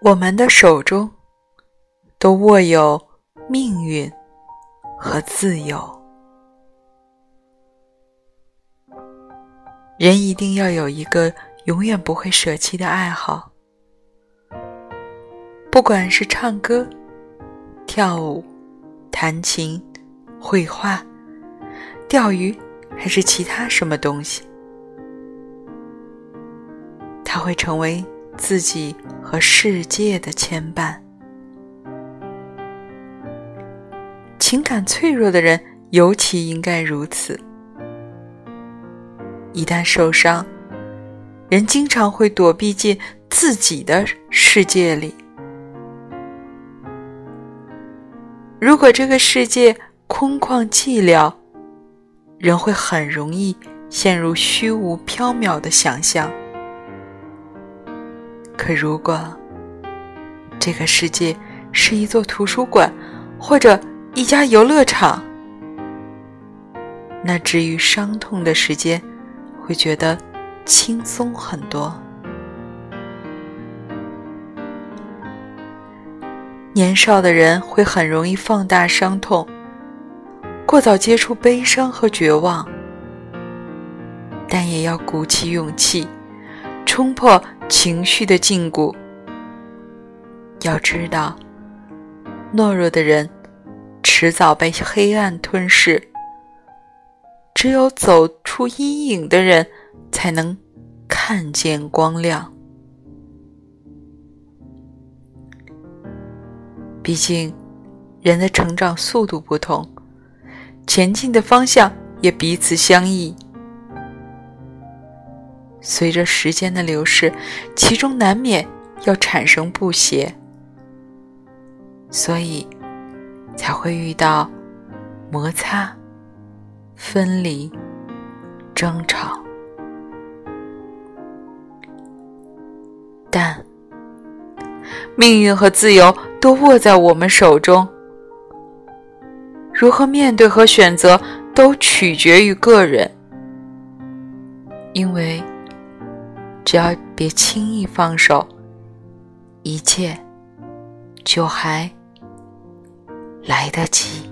我们的手中都握有命运和自由。人一定要有一个永远不会舍弃的爱好，不管是唱歌、跳舞、弹琴、绘画、钓鱼，还是其他什么东西，它会成为自己和世界的牵绊。情感脆弱的人尤其应该如此。一旦受伤，人经常会躲避进自己的世界里。如果这个世界空旷寂寥，人会很容易陷入虚无缥缈的想象。可如果这个世界是一座图书馆，或者一家游乐场，那治愈伤痛的时间。会觉得轻松很多。年少的人会很容易放大伤痛，过早接触悲伤和绝望，但也要鼓起勇气，冲破情绪的禁锢。要知道，懦弱的人迟早被黑暗吞噬。只有走出阴影的人，才能看见光亮。毕竟，人的成长速度不同，前进的方向也彼此相异。随着时间的流逝，其中难免要产生不协，所以才会遇到摩擦。分离、争吵，但命运和自由都握在我们手中。如何面对和选择，都取决于个人。因为只要别轻易放手，一切就还来得及。